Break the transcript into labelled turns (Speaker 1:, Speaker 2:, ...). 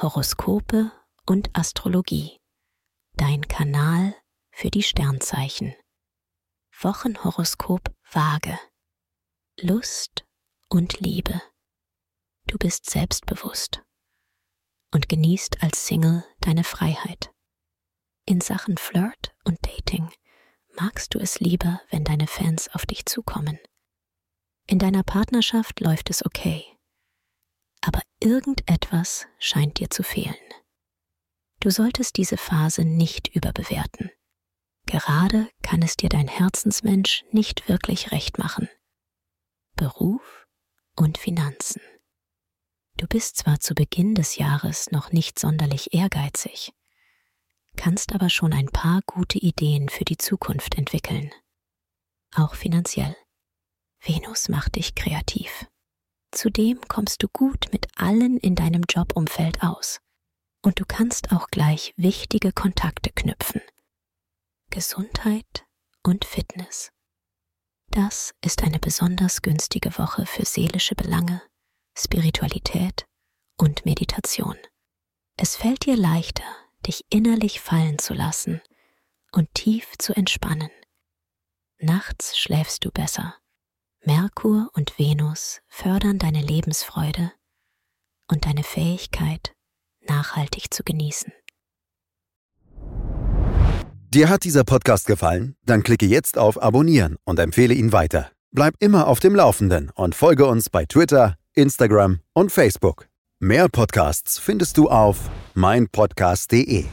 Speaker 1: Horoskope und Astrologie. Dein Kanal für die Sternzeichen. Wochenhoroskop Waage. Lust und Liebe. Du bist selbstbewusst und genießt als Single deine Freiheit. In Sachen Flirt und Dating magst du es lieber, wenn deine Fans auf dich zukommen. In deiner Partnerschaft läuft es okay, irgendetwas scheint dir zu fehlen. Du solltest diese Phase nicht überbewerten. Gerade kann es dir dein Herzensmensch nicht wirklich recht machen. Beruf und Finanzen. Du bist zwar zu Beginn des Jahres noch nicht sonderlich ehrgeizig, kannst aber schon ein paar gute Ideen für die Zukunft entwickeln. Auch finanziell. Venus macht dich kreativ. Zudem kommst du gut mit allen in deinem Jobumfeld aus. Und du kannst auch gleich wichtige Kontakte knüpfen. Gesundheit und Fitness. Das ist eine besonders günstige Woche für seelische Belange, Spiritualität und Meditation. Es fällt dir leichter, dich innerlich fallen zu lassen und tief zu entspannen. Nachts schläfst du besser. Merkur und Venus fördern deine Lebensfreude und deine Fähigkeit, nachhaltig zu genießen.
Speaker 2: Dir hat dieser Podcast gefallen? Dann klicke jetzt auf Abonnieren und empfehle ihn weiter. Bleib immer auf dem Laufenden und folge uns bei Twitter, Instagram und Facebook. Mehr Podcasts findest du auf meinpodcast.de.